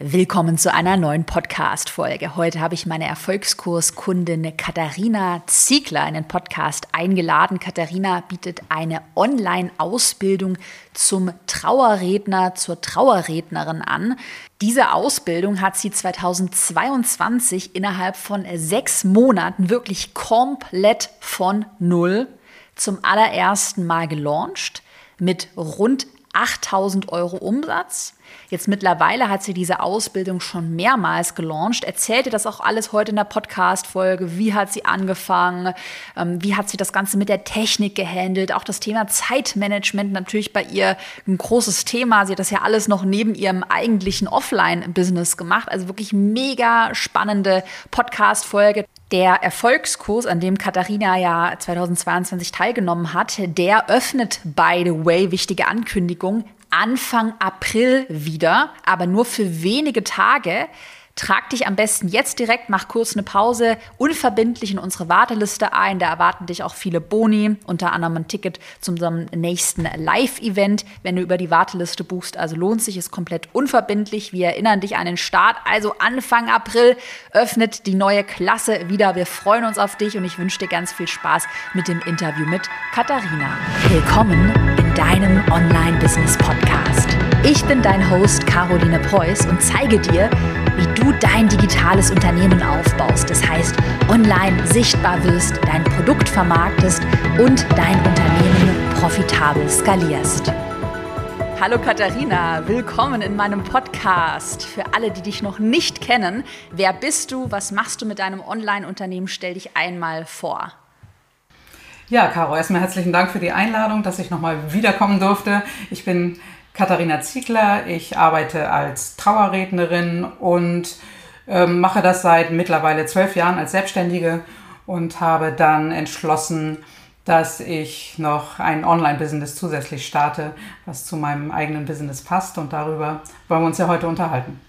Willkommen zu einer neuen Podcast-Folge. Heute habe ich meine Erfolgskurskundin Katharina Ziegler in den Podcast eingeladen. Katharina bietet eine Online-Ausbildung zum Trauerredner, zur Trauerrednerin an. Diese Ausbildung hat sie 2022 innerhalb von sechs Monaten wirklich komplett von Null zum allerersten Mal gelauncht mit rund 8000 Euro Umsatz. Jetzt mittlerweile hat sie diese Ausbildung schon mehrmals gelauncht. Erzählte das auch alles heute in der Podcast-Folge. Wie hat sie angefangen? Ähm, wie hat sie das Ganze mit der Technik gehandelt? Auch das Thema Zeitmanagement natürlich bei ihr ein großes Thema. Sie hat das ja alles noch neben ihrem eigentlichen Offline-Business gemacht. Also wirklich mega spannende Podcast-Folge. Der Erfolgskurs, an dem Katharina ja 2022 teilgenommen hat, der öffnet, by the way, wichtige Ankündigung, Anfang April wieder, aber nur für wenige Tage. Trag dich am besten jetzt direkt, mach kurz eine Pause, unverbindlich in unsere Warteliste ein. Da erwarten dich auch viele Boni, unter anderem ein Ticket zu unserem nächsten Live-Event, wenn du über die Warteliste buchst. Also lohnt sich, ist komplett unverbindlich. Wir erinnern dich an den Start. Also Anfang April öffnet die neue Klasse wieder. Wir freuen uns auf dich und ich wünsche dir ganz viel Spaß mit dem Interview mit Katharina. Willkommen in deinem Online-Business-Podcast. Ich bin dein Host Caroline Preuß und zeige dir, dein digitales Unternehmen aufbaust. Das heißt, online sichtbar wirst, dein Produkt vermarktest und dein Unternehmen profitabel skalierst. Hallo Katharina, willkommen in meinem Podcast. Für alle, die dich noch nicht kennen, wer bist du, was machst du mit deinem Online-Unternehmen? Stell dich einmal vor. Ja, Caro, erstmal herzlichen Dank für die Einladung, dass ich nochmal wiederkommen durfte. Ich bin Katharina Ziegler. Ich arbeite als Trauerrednerin und äh, mache das seit mittlerweile zwölf Jahren als Selbstständige und habe dann entschlossen, dass ich noch ein Online-Business zusätzlich starte, was zu meinem eigenen Business passt. Und darüber wollen wir uns ja heute unterhalten.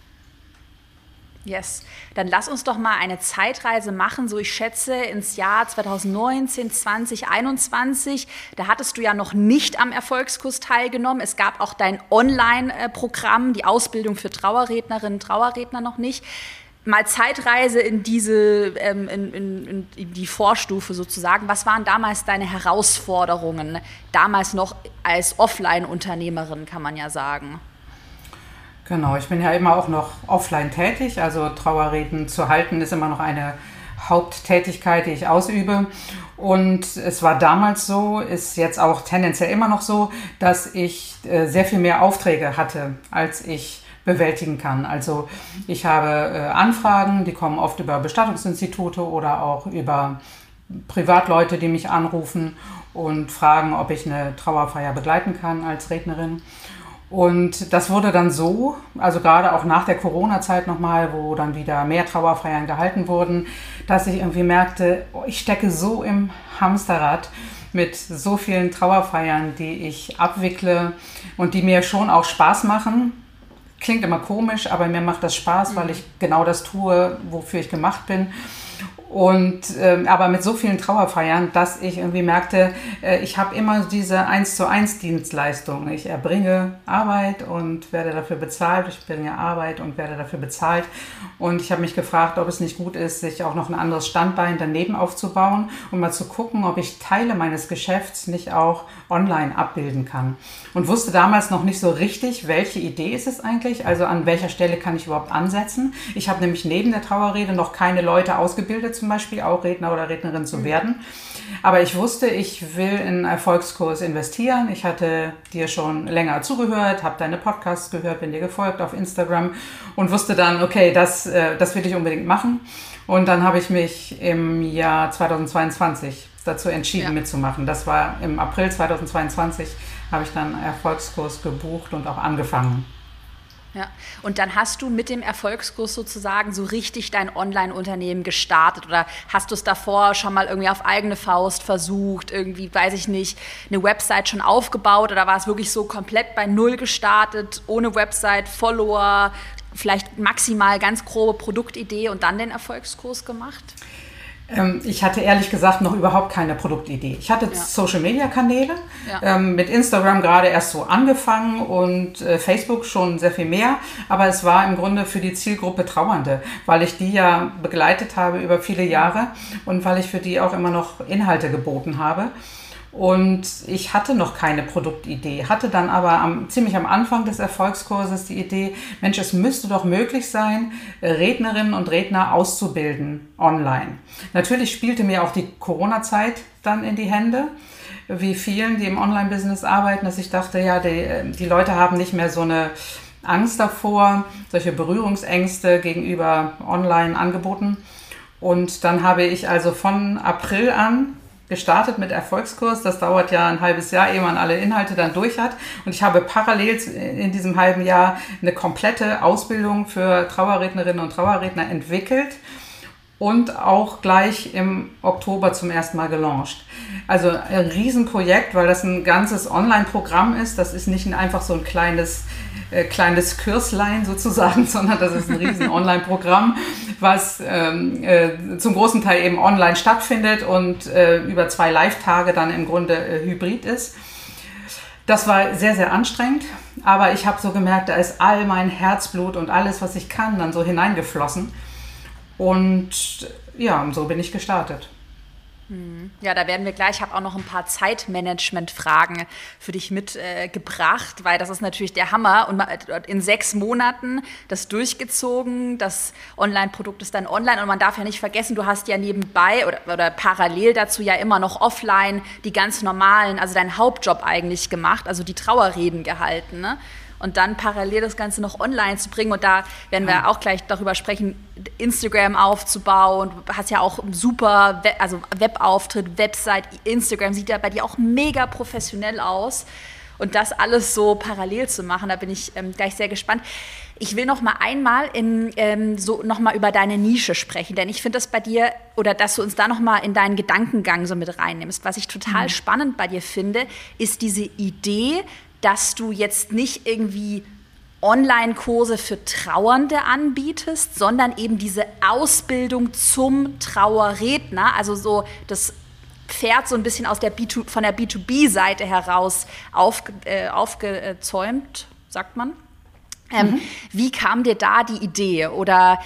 Yes. Dann lass uns doch mal eine Zeitreise machen, so ich schätze ins Jahr 2019, 2021. Da hattest du ja noch nicht am Erfolgskurs teilgenommen. Es gab auch dein Online-Programm, die Ausbildung für Trauerrednerinnen, Trauerredner noch nicht. Mal Zeitreise in diese, ähm, in, in, in die Vorstufe sozusagen. Was waren damals deine Herausforderungen? Damals noch als Offline-Unternehmerin, kann man ja sagen. Genau, ich bin ja immer auch noch offline tätig, also Trauerreden zu halten ist immer noch eine Haupttätigkeit, die ich ausübe. Und es war damals so, ist jetzt auch tendenziell immer noch so, dass ich äh, sehr viel mehr Aufträge hatte, als ich bewältigen kann. Also ich habe äh, Anfragen, die kommen oft über Bestattungsinstitute oder auch über Privatleute, die mich anrufen und fragen, ob ich eine Trauerfeier begleiten kann als Rednerin. Und das wurde dann so, also gerade auch nach der Corona-Zeit nochmal, wo dann wieder mehr Trauerfeiern gehalten wurden, dass ich irgendwie merkte, oh, ich stecke so im Hamsterrad mit so vielen Trauerfeiern, die ich abwickle und die mir schon auch Spaß machen. Klingt immer komisch, aber mir macht das Spaß, weil mhm. ich genau das tue, wofür ich gemacht bin. Und ähm, aber mit so vielen Trauerfeiern, dass ich irgendwie merkte, äh, ich habe immer diese 1 zu 1 Dienstleistung. Ich erbringe Arbeit und werde dafür bezahlt. Ich bringe Arbeit und werde dafür bezahlt. Und ich habe mich gefragt, ob es nicht gut ist, sich auch noch ein anderes Standbein daneben aufzubauen und mal zu gucken, ob ich Teile meines Geschäfts nicht auch online abbilden kann. Und wusste damals noch nicht so richtig, welche Idee ist es eigentlich, also an welcher Stelle kann ich überhaupt ansetzen. Ich habe nämlich neben der Trauerrede noch keine Leute ausgebildet zum Beispiel auch Redner oder Rednerin zu mhm. werden. Aber ich wusste, ich will in einen Erfolgskurs investieren. Ich hatte dir schon länger zugehört, habe deine Podcasts gehört, bin dir gefolgt auf Instagram und wusste dann, okay, das, äh, das will ich unbedingt machen. Und dann habe ich mich im Jahr 2022 dazu entschieden ja. mitzumachen. Das war im April 2022 habe ich dann einen Erfolgskurs gebucht und auch angefangen. Ja. Und dann hast du mit dem Erfolgskurs sozusagen so richtig dein Online-Unternehmen gestartet oder hast du es davor schon mal irgendwie auf eigene Faust versucht, irgendwie, weiß ich nicht, eine Website schon aufgebaut oder war es wirklich so komplett bei Null gestartet, ohne Website, Follower, vielleicht maximal ganz grobe Produktidee und dann den Erfolgskurs gemacht? Ähm, ich hatte ehrlich gesagt noch überhaupt keine Produktidee. Ich hatte ja. Social-Media-Kanäle, ja. ähm, mit Instagram gerade erst so angefangen und äh, Facebook schon sehr viel mehr, aber es war im Grunde für die Zielgruppe Trauernde, weil ich die ja begleitet habe über viele Jahre und weil ich für die auch immer noch Inhalte geboten habe. Und ich hatte noch keine Produktidee, hatte dann aber am, ziemlich am Anfang des Erfolgskurses die Idee, Mensch, es müsste doch möglich sein, Rednerinnen und Redner auszubilden online. Natürlich spielte mir auch die Corona-Zeit dann in die Hände, wie vielen, die im Online-Business arbeiten, dass ich dachte, ja, die, die Leute haben nicht mehr so eine Angst davor, solche Berührungsängste gegenüber Online-Angeboten. Und dann habe ich also von April an gestartet mit Erfolgskurs. Das dauert ja ein halbes Jahr, ehe man alle Inhalte dann durch hat. Und ich habe parallel in diesem halben Jahr eine komplette Ausbildung für Trauerrednerinnen und Trauerredner entwickelt und auch gleich im Oktober zum ersten Mal gelauncht. Also ein Riesenprojekt, weil das ein ganzes Online-Programm ist. Das ist nicht einfach so ein kleines äh, kleines Kürslein sozusagen, sondern das ist ein riesen Online-Programm, was ähm, äh, zum großen Teil eben online stattfindet und äh, über zwei Live-Tage dann im Grunde äh, hybrid ist. Das war sehr, sehr anstrengend, aber ich habe so gemerkt, da ist all mein Herzblut und alles, was ich kann, dann so hineingeflossen. Und ja, so bin ich gestartet. Hm. Ja, da werden wir gleich. Ich habe auch noch ein paar Zeitmanagement-Fragen für dich mitgebracht, äh, weil das ist natürlich der Hammer. Und in sechs Monaten das durchgezogen, das Online-Produkt ist dann online. Und man darf ja nicht vergessen, du hast ja nebenbei oder, oder parallel dazu ja immer noch offline die ganz normalen, also deinen Hauptjob eigentlich gemacht, also die Trauerreden gehalten. Ne? Und dann parallel das Ganze noch online zu bringen. Und da werden wir auch gleich darüber sprechen, Instagram aufzubauen. Du hast ja auch super, Web, also Webauftritt, Website, Instagram sieht ja bei dir auch mega professionell aus. Und das alles so parallel zu machen, da bin ich ähm, gleich sehr gespannt. Ich will noch mal einmal in, ähm, so noch mal über deine Nische sprechen, denn ich finde das bei dir oder dass du uns da noch mal in deinen Gedankengang so mit reinnimmst. Was ich total mhm. spannend bei dir finde, ist diese Idee, dass du jetzt nicht irgendwie Online-Kurse für Trauernde anbietest, sondern eben diese Ausbildung zum Trauerredner, also so das Pferd so ein bisschen aus der B2, von der B2B-Seite heraus auf, äh, aufgezäumt, sagt man. Ähm, mhm. Wie kam dir da die Idee? Oder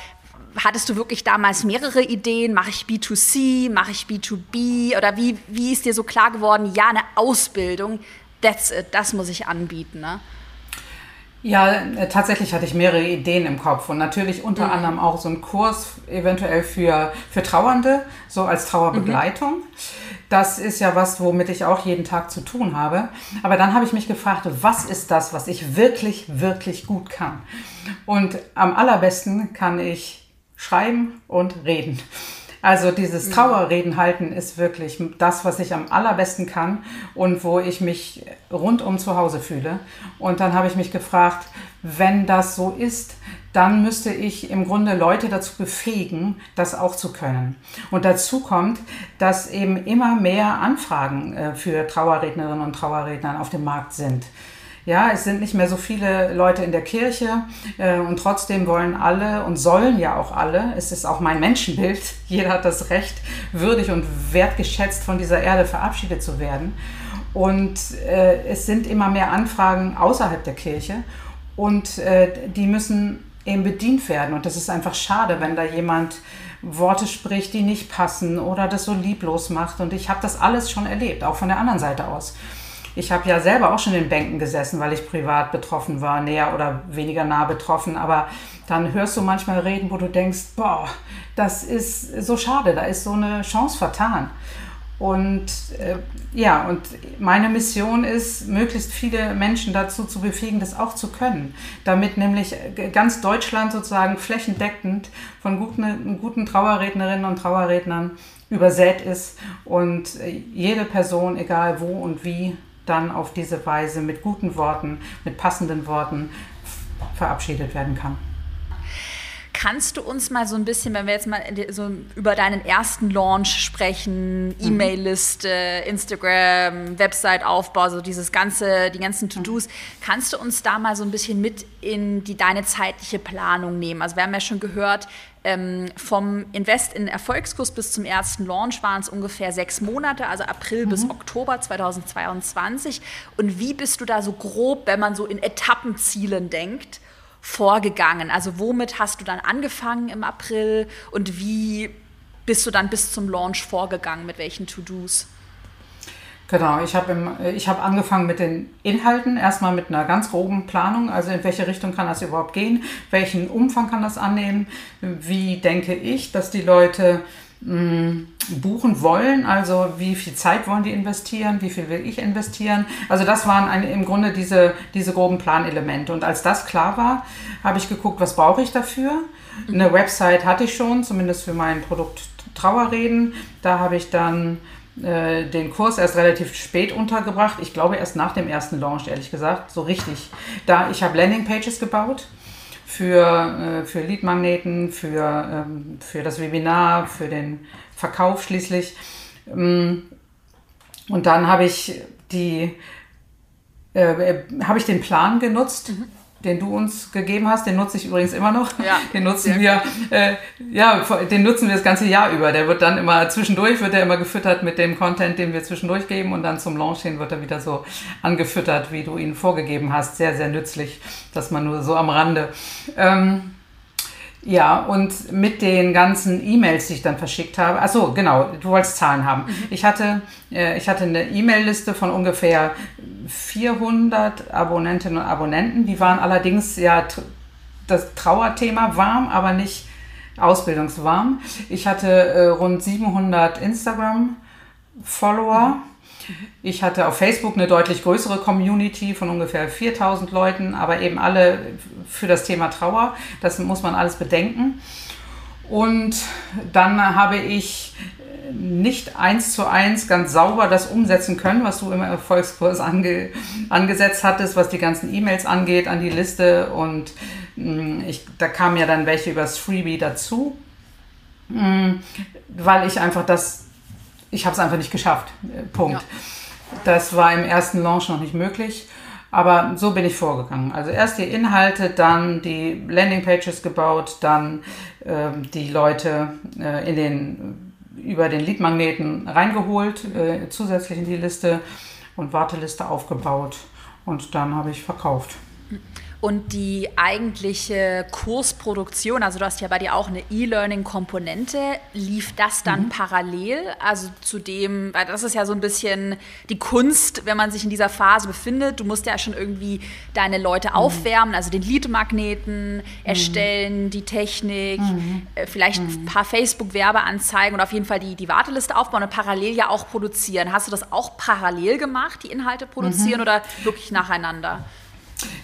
hattest du wirklich damals mehrere Ideen? Mache ich B2C? Mache ich B2B? Oder wie, wie ist dir so klar geworden, ja, eine Ausbildung that's it, das muss ich anbieten. Ne? Ja, äh, tatsächlich hatte ich mehrere Ideen im Kopf und natürlich unter mhm. anderem auch so einen Kurs eventuell für, für Trauernde, so als Trauerbegleitung. Mhm. Das ist ja was, womit ich auch jeden Tag zu tun habe. Aber dann habe ich mich gefragt, was ist das, was ich wirklich, wirklich gut kann? Und am allerbesten kann ich schreiben und reden. Also dieses mhm. Trauerreden halten ist wirklich das, was ich am allerbesten kann und wo ich mich rundum zu Hause fühle. Und dann habe ich mich gefragt, wenn das so ist, dann müsste ich im Grunde Leute dazu befähigen, das auch zu können. Und dazu kommt, dass eben immer mehr Anfragen äh, für Trauerrednerinnen und Trauerredner auf dem Markt sind. Ja, es sind nicht mehr so viele Leute in der Kirche äh, und trotzdem wollen alle und sollen ja auch alle, es ist auch mein Menschenbild, jeder hat das Recht, würdig und wertgeschätzt von dieser Erde verabschiedet zu werden. Und äh, es sind immer mehr Anfragen außerhalb der Kirche und äh, die müssen eben bedient werden. Und das ist einfach schade, wenn da jemand Worte spricht, die nicht passen oder das so lieblos macht. Und ich habe das alles schon erlebt, auch von der anderen Seite aus. Ich habe ja selber auch schon in Bänken gesessen, weil ich privat betroffen war, näher oder weniger nah betroffen. Aber dann hörst du manchmal Reden, wo du denkst, boah, das ist so schade, da ist so eine Chance vertan. Und äh, ja, und meine Mission ist, möglichst viele Menschen dazu zu befähigen, das auch zu können, damit nämlich ganz Deutschland sozusagen flächendeckend von guten, guten Trauerrednerinnen und Trauerrednern übersät ist und jede Person, egal wo und wie, dann auf diese Weise mit guten Worten, mit passenden Worten verabschiedet werden kann. Kannst du uns mal so ein bisschen, wenn wir jetzt mal so über deinen ersten Launch sprechen, mhm. E-Mail-Liste, Instagram, Website-Aufbau, so dieses ganze, die ganzen To-Dos, kannst du uns da mal so ein bisschen mit in die deine zeitliche Planung nehmen? Also wir haben ja schon gehört, ähm, vom Invest in Erfolgskurs bis zum ersten Launch waren es ungefähr sechs Monate, also April mhm. bis Oktober 2022. Und wie bist du da so grob, wenn man so in Etappenzielen denkt, vorgegangen? Also womit hast du dann angefangen im April und wie bist du dann bis zum Launch vorgegangen? Mit welchen To-Dos? Genau, ich habe hab angefangen mit den Inhalten, erstmal mit einer ganz groben Planung, also in welche Richtung kann das überhaupt gehen, welchen Umfang kann das annehmen, wie denke ich, dass die Leute buchen wollen, also wie viel Zeit wollen die investieren, wie viel will ich investieren. Also das waren ein, im Grunde diese, diese groben Planelemente. Und als das klar war, habe ich geguckt, was brauche ich dafür. Eine Website hatte ich schon, zumindest für mein Produkt Trauerreden. Da habe ich dann äh, den Kurs erst relativ spät untergebracht. Ich glaube erst nach dem ersten Launch, ehrlich gesagt, so richtig. Da ich habe Landingpages gebaut für, äh, für Leadmagneten, für, ähm, für das Webinar, für den Verkauf schließlich. Ähm, und dann habe ich die äh, habe ich den Plan genutzt. Mhm den du uns gegeben hast, den nutze ich übrigens immer noch. Ja, den nutzen wir, äh, ja, den nutzen wir das ganze Jahr über. Der wird dann immer zwischendurch wird er immer gefüttert mit dem Content, den wir zwischendurch geben und dann zum Launch hin wird er wieder so angefüttert, wie du ihn vorgegeben hast. Sehr, sehr nützlich, dass man nur so am Rande. Ähm, ja, und mit den ganzen E-Mails, die ich dann verschickt habe. Achso, genau, du wolltest Zahlen haben. Mhm. Ich, hatte, äh, ich hatte eine E-Mail-Liste von ungefähr 400 Abonnentinnen und Abonnenten. Die waren allerdings ja das Trauerthema warm, aber nicht ausbildungswarm. Ich hatte äh, rund 700 Instagram-Follower. Mhm. Ich hatte auf Facebook eine deutlich größere Community von ungefähr 4000 Leuten, aber eben alle für das Thema Trauer. Das muss man alles bedenken. Und dann habe ich nicht eins zu eins ganz sauber das umsetzen können, was du im Erfolgskurs ange, angesetzt hattest, was die ganzen E-Mails angeht an die Liste. Und mm, ich, da kamen ja dann welche übers Freebie dazu, mm, weil ich einfach das ich habe es einfach nicht geschafft. Äh, Punkt. Ja. Das war im ersten Launch noch nicht möglich. Aber so bin ich vorgegangen. Also erst die Inhalte, dann die Landingpages gebaut, dann äh, die Leute äh, in den, über den Leadmagneten reingeholt, äh, zusätzlich in die Liste und Warteliste aufgebaut. Und dann habe ich verkauft. Und die eigentliche Kursproduktion, also du hast ja bei dir auch eine E-Learning-Komponente, lief das dann mhm. parallel? Also zu dem, weil das ist ja so ein bisschen die Kunst, wenn man sich in dieser Phase befindet. Du musst ja schon irgendwie deine Leute mhm. aufwärmen, also den Lead-Magneten mhm. erstellen, die Technik, mhm. äh, vielleicht ein mhm. paar Facebook-Werbeanzeigen und auf jeden Fall die, die Warteliste aufbauen und parallel ja auch produzieren. Hast du das auch parallel gemacht, die Inhalte produzieren oder wirklich nacheinander?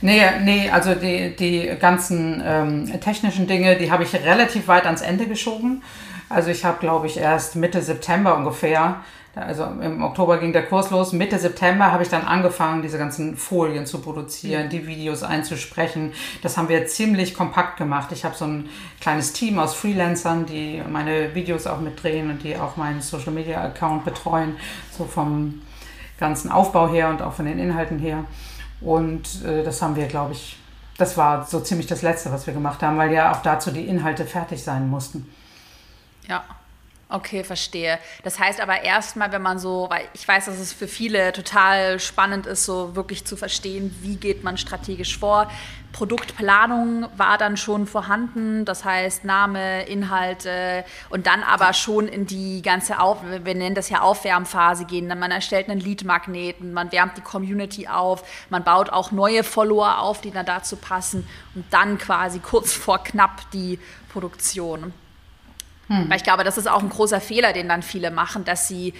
Nee, nee, also die, die ganzen ähm, technischen Dinge, die habe ich relativ weit ans Ende geschoben. Also ich habe, glaube ich, erst Mitte September ungefähr, also im Oktober ging der Kurs los, Mitte September habe ich dann angefangen, diese ganzen Folien zu produzieren, die Videos einzusprechen. Das haben wir ziemlich kompakt gemacht. Ich habe so ein kleines Team aus Freelancern, die meine Videos auch mitdrehen und die auch meinen Social-Media-Account betreuen, so vom ganzen Aufbau her und auch von den Inhalten her. Und äh, das haben wir, glaube ich, das war so ziemlich das Letzte, was wir gemacht haben, weil ja auch dazu die Inhalte fertig sein mussten. Ja. Okay, verstehe. Das heißt aber erstmal, wenn man so, weil ich weiß, dass es für viele total spannend ist, so wirklich zu verstehen, wie geht man strategisch vor. Produktplanung war dann schon vorhanden, das heißt Name, Inhalte und dann aber schon in die ganze, Auf wir nennen das ja Aufwärmphase gehen. Man erstellt einen Lead-Magneten, man wärmt die Community auf, man baut auch neue Follower auf, die dann dazu passen und dann quasi kurz vor knapp die Produktion. Hm. Weil ich glaube, das ist auch ein großer Fehler, den dann viele machen, dass sie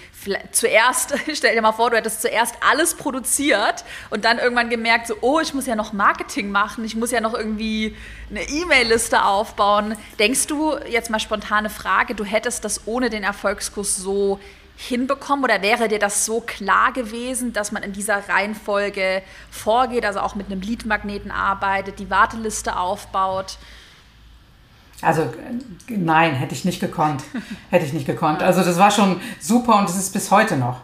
zuerst, stell dir mal vor, du hättest zuerst alles produziert und dann irgendwann gemerkt, so, oh, ich muss ja noch Marketing machen, ich muss ja noch irgendwie eine E-Mail-Liste aufbauen. Denkst du, jetzt mal spontane Frage, du hättest das ohne den Erfolgskurs so hinbekommen oder wäre dir das so klar gewesen, dass man in dieser Reihenfolge vorgeht, also auch mit einem Lead-Magneten arbeitet, die Warteliste aufbaut? Also nein, hätte ich nicht gekonnt. hätte ich nicht gekonnt. Also das war schon super und es ist bis heute noch.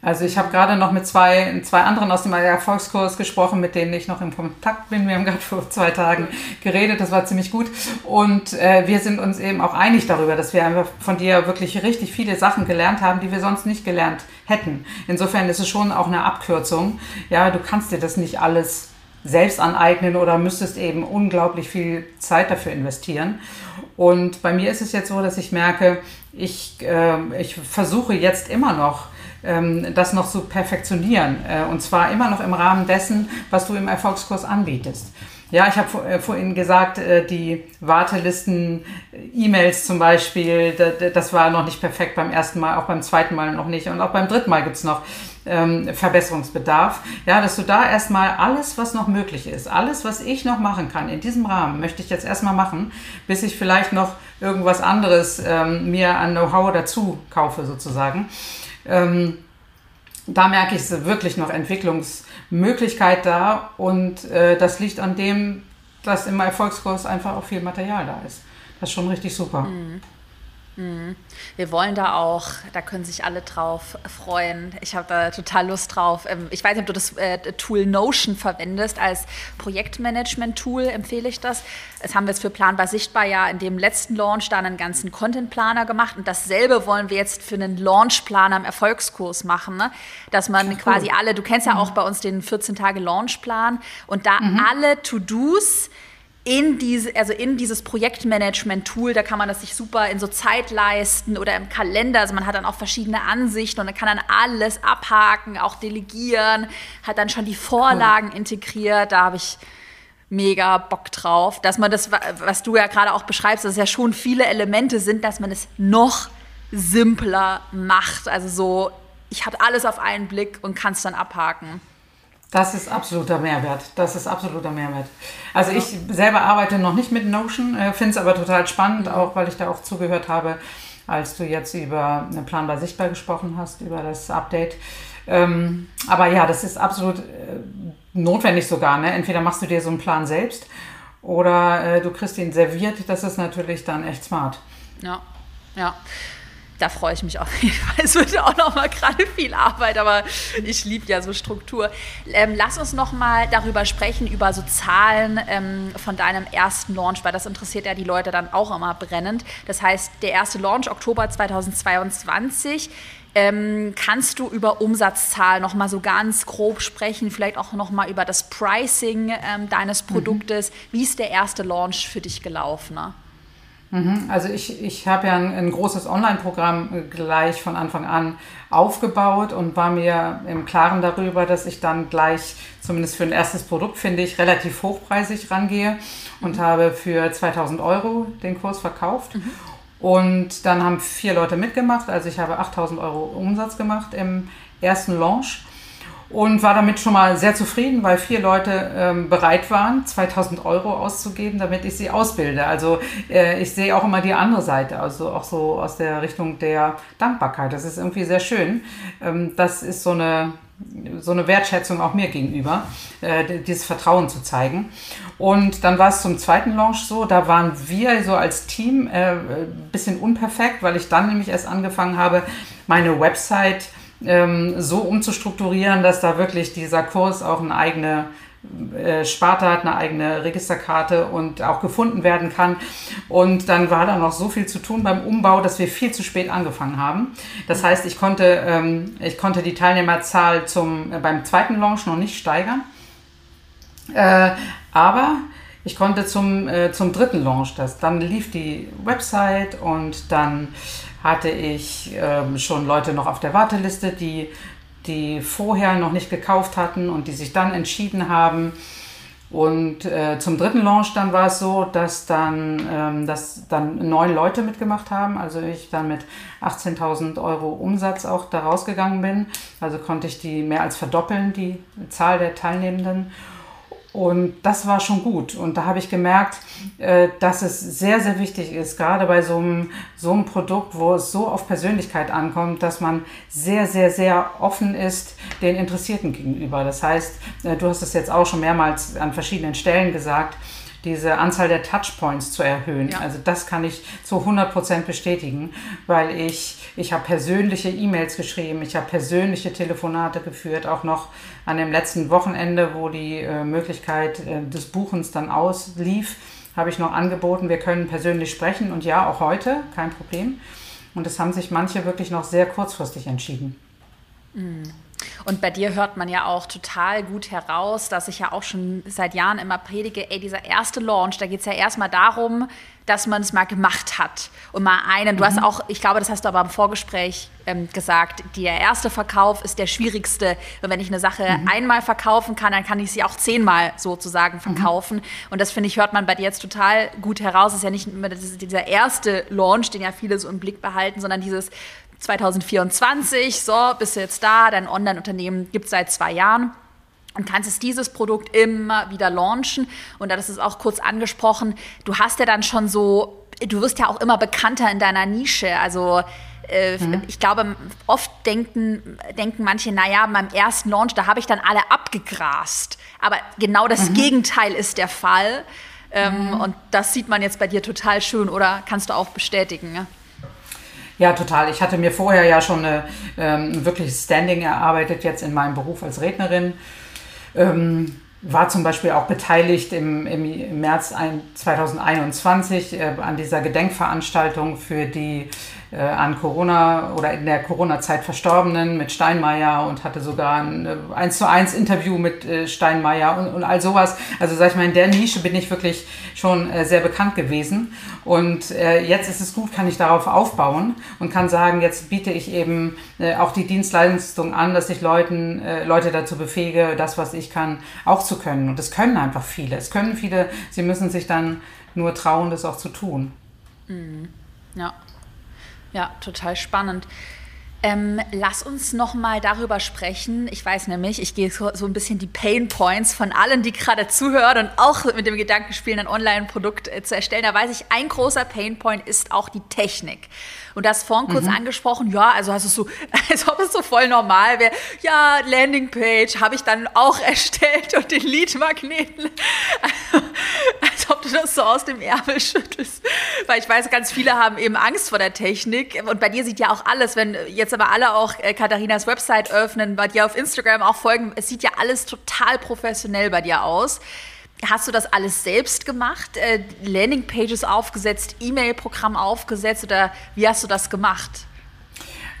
Also ich habe gerade noch mit zwei, zwei anderen aus dem Erfolgskurs gesprochen, mit denen ich noch im Kontakt bin. Wir haben gerade vor zwei Tagen geredet, das war ziemlich gut. Und äh, wir sind uns eben auch einig darüber, dass wir einfach von dir wirklich richtig viele Sachen gelernt haben, die wir sonst nicht gelernt hätten. Insofern ist es schon auch eine Abkürzung. Ja, du kannst dir das nicht alles selbst aneignen oder müsstest eben unglaublich viel Zeit dafür investieren. Und bei mir ist es jetzt so, dass ich merke, ich, äh, ich versuche jetzt immer noch, ähm, das noch zu perfektionieren. Äh, und zwar immer noch im Rahmen dessen, was du im Erfolgskurs anbietest. Ja, ich habe äh, vorhin gesagt, äh, die Wartelisten, E-Mails zum Beispiel, das war noch nicht perfekt beim ersten Mal, auch beim zweiten Mal noch nicht und auch beim dritten Mal gibt es noch ähm, Verbesserungsbedarf. Ja, dass du da erstmal alles, was noch möglich ist, alles, was ich noch machen kann in diesem Rahmen, möchte ich jetzt erstmal machen, bis ich vielleicht noch irgendwas anderes ähm, mir an Know-how dazu kaufe sozusagen. Ähm, da merke ich wirklich noch Entwicklungsmöglichkeit da und äh, das liegt an dem, dass im Erfolgskurs einfach auch viel Material da ist. Das ist schon richtig super. Mhm. Mhm. Wir wollen da auch, da können sich alle drauf freuen. Ich habe da total Lust drauf. Ähm, ich weiß nicht, ob du das äh, Tool Notion verwendest als Projektmanagement-Tool, empfehle ich das. Das haben wir jetzt für Planbar Sichtbar ja in dem letzten Launch da einen ganzen Content-Planer gemacht und dasselbe wollen wir jetzt für einen Launch-Planer im Erfolgskurs machen, ne? dass man cool. quasi alle, du kennst ja auch bei uns den 14-Tage-Launch-Plan und da mhm. alle To-Dos, in, diese, also in dieses Projektmanagement-Tool, da kann man das sich super in so Zeitleisten oder im Kalender, also man hat dann auch verschiedene Ansichten und man kann dann alles abhaken, auch delegieren, hat dann schon die Vorlagen cool. integriert, da habe ich mega Bock drauf, dass man das, was du ja gerade auch beschreibst, dass es ja schon viele Elemente sind, dass man es noch simpler macht, also so, ich habe alles auf einen Blick und kann es dann abhaken. Das ist absoluter Mehrwert. Das ist absoluter Mehrwert. Also ich selber arbeite noch nicht mit Notion, äh, finde es aber total spannend, mhm. auch weil ich da auch zugehört habe, als du jetzt über eine Planbar Sichtbar gesprochen hast, über das Update. Ähm, aber ja, das ist absolut äh, notwendig sogar. Ne? Entweder machst du dir so einen Plan selbst oder äh, du kriegst ihn serviert. Das ist natürlich dann echt smart. Ja, ja da freue ich mich auf jeden Fall. Es wird auch noch mal gerade viel Arbeit, aber ich liebe ja so Struktur. Ähm, lass uns noch mal darüber sprechen, über so Zahlen ähm, von deinem ersten Launch, weil das interessiert ja die Leute dann auch immer brennend. Das heißt, der erste Launch Oktober 2022. Ähm, kannst du über Umsatzzahlen noch mal so ganz grob sprechen, vielleicht auch noch mal über das Pricing ähm, deines mhm. Produktes? Mhm. Wie ist der erste Launch für dich gelaufen? Ne? Mhm. Also ich, ich habe ja ein, ein großes Online-Programm gleich von Anfang an aufgebaut und war mir im Klaren darüber, dass ich dann gleich, zumindest für ein erstes Produkt, finde ich, relativ hochpreisig rangehe und mhm. habe für 2000 Euro den Kurs verkauft. Mhm. Und dann haben vier Leute mitgemacht, also ich habe 8000 Euro Umsatz gemacht im ersten Launch und war damit schon mal sehr zufrieden, weil vier Leute ähm, bereit waren, 2000 Euro auszugeben, damit ich sie ausbilde. Also äh, ich sehe auch immer die andere Seite, also auch so aus der Richtung der Dankbarkeit. Das ist irgendwie sehr schön. Ähm, das ist so eine so eine Wertschätzung auch mir gegenüber, äh, dieses Vertrauen zu zeigen. Und dann war es zum zweiten Launch so, da waren wir so als Team äh, ein bisschen unperfekt, weil ich dann nämlich erst angefangen habe, meine Website ähm, so umzustrukturieren, dass da wirklich dieser Kurs auch eine eigene äh, Sparte hat, eine eigene Registerkarte und auch gefunden werden kann. Und dann war da noch so viel zu tun beim Umbau, dass wir viel zu spät angefangen haben. Das heißt, ich konnte, ähm, ich konnte die Teilnehmerzahl zum, äh, beim zweiten Launch noch nicht steigern. Äh, aber ich konnte zum, äh, zum dritten Launch das. Dann lief die Website und dann hatte ich ähm, schon Leute noch auf der Warteliste, die, die vorher noch nicht gekauft hatten und die sich dann entschieden haben. Und äh, zum dritten Launch dann war es so, dass dann, ähm, dass dann neun Leute mitgemacht haben. Also ich dann mit 18.000 Euro Umsatz auch da rausgegangen bin. Also konnte ich die mehr als verdoppeln, die Zahl der Teilnehmenden. Und das war schon gut. Und da habe ich gemerkt, äh, dass es sehr, sehr wichtig ist, gerade bei so einem, so einem Produkt, wo es so auf Persönlichkeit ankommt, dass man sehr, sehr, sehr offen ist den Interessierten gegenüber. Das heißt, äh, du hast es jetzt auch schon mehrmals an verschiedenen Stellen gesagt, diese Anzahl der Touchpoints zu erhöhen. Ja. Also das kann ich zu 100 Prozent bestätigen, weil ich, ich habe persönliche E-Mails geschrieben, ich habe persönliche Telefonate geführt, auch noch an dem letzten Wochenende, wo die äh, Möglichkeit äh, des Buchens dann auslief, habe ich noch angeboten, wir können persönlich sprechen und ja, auch heute, kein Problem. Und es haben sich manche wirklich noch sehr kurzfristig entschieden. Mhm. Und bei dir hört man ja auch total gut heraus, dass ich ja auch schon seit Jahren immer predige, ey, dieser erste Launch, da geht es ja erstmal darum, dass man es mal gemacht hat. Und mal einen, mhm. du hast mhm. auch, ich glaube, das hast du aber im Vorgespräch ähm, gesagt, der erste Verkauf ist der schwierigste. Und wenn ich eine Sache mhm. einmal verkaufen kann, dann kann ich sie auch zehnmal sozusagen mhm. verkaufen. Mhm. Und das finde ich, hört man bei dir jetzt total gut heraus. Es ist ja nicht immer dieser erste Launch, den ja viele so im Blick behalten, sondern dieses 2024, so, bist du jetzt da, dein Online-Unternehmen gibt es seit zwei Jahren und kannst es dieses Produkt immer wieder launchen. Und das ist auch kurz angesprochen, du hast ja dann schon so, du wirst ja auch immer bekannter in deiner Nische. Also äh, mhm. ich glaube, oft denken, denken manche, naja, beim ersten Launch, da habe ich dann alle abgegrast. Aber genau das mhm. Gegenteil ist der Fall. Ähm, mhm. Und das sieht man jetzt bei dir total schön, oder kannst du auch bestätigen? Ja? Ja, total. Ich hatte mir vorher ja schon eine, ähm, wirklich Standing erarbeitet, jetzt in meinem Beruf als Rednerin. Ähm, war zum Beispiel auch beteiligt im, im März 2021 äh, an dieser Gedenkveranstaltung für die äh, an Corona oder in der Corona-Zeit Verstorbenen mit Steinmeier und hatte sogar ein äh, 1 zu 1 Interview mit äh, Steinmeier und, und all sowas. Also sag ich mal, in der Nische bin ich wirklich schon äh, sehr bekannt gewesen. Und äh, jetzt ist es gut, kann ich darauf aufbauen und kann sagen, jetzt biete ich eben äh, auch die Dienstleistung an, dass ich Leuten, äh, Leute dazu befähige, das, was ich kann, auch zu können. Und das können einfach viele. Es können viele, sie müssen sich dann nur trauen, das auch zu tun. Mhm. Ja. Ja, total spannend. Ähm, lass uns noch mal darüber sprechen. Ich weiß nämlich, ich gehe so, so, ein bisschen die Pain Points von allen, die gerade zuhören und auch mit dem Gedanken spielen, ein Online-Produkt äh, zu erstellen. Da weiß ich, ein großer Pain Point ist auch die Technik. Und das vorhin kurz mhm. angesprochen, ja, also hast du so, als ob es so voll normal wäre. Ja, Landingpage habe ich dann auch erstellt und den Lead-Magneten. Du das so aus dem Ärmel schüttelst. Weil ich weiß, ganz viele haben eben Angst vor der Technik. Und bei dir sieht ja auch alles, wenn jetzt aber alle auch äh, Katharinas Website öffnen, bei dir auf Instagram auch folgen, es sieht ja alles total professionell bei dir aus. Hast du das alles selbst gemacht? Äh, Landingpages aufgesetzt, E-Mail-Programm aufgesetzt oder wie hast du das gemacht?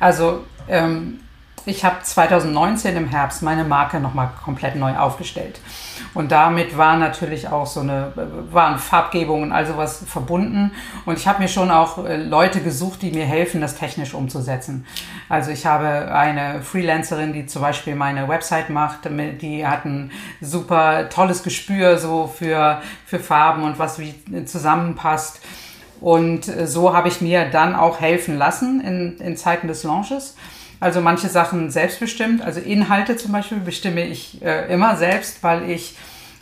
Also ähm, ich habe 2019 im Herbst meine Marke nochmal komplett neu aufgestellt. Und damit war natürlich auch so eine, waren Farbgebungen und all sowas verbunden. Und ich habe mir schon auch äh, Leute gesucht, die mir helfen, das technisch umzusetzen. Also ich habe eine Freelancerin, die zum Beispiel meine Website macht, die hat ein super tolles Gespür so für, für Farben und was wie zusammenpasst. Und äh, so habe ich mir dann auch helfen lassen in, in Zeiten des Launches. Also manche Sachen selbstbestimmt, also Inhalte zum Beispiel bestimme ich äh, immer selbst, weil ich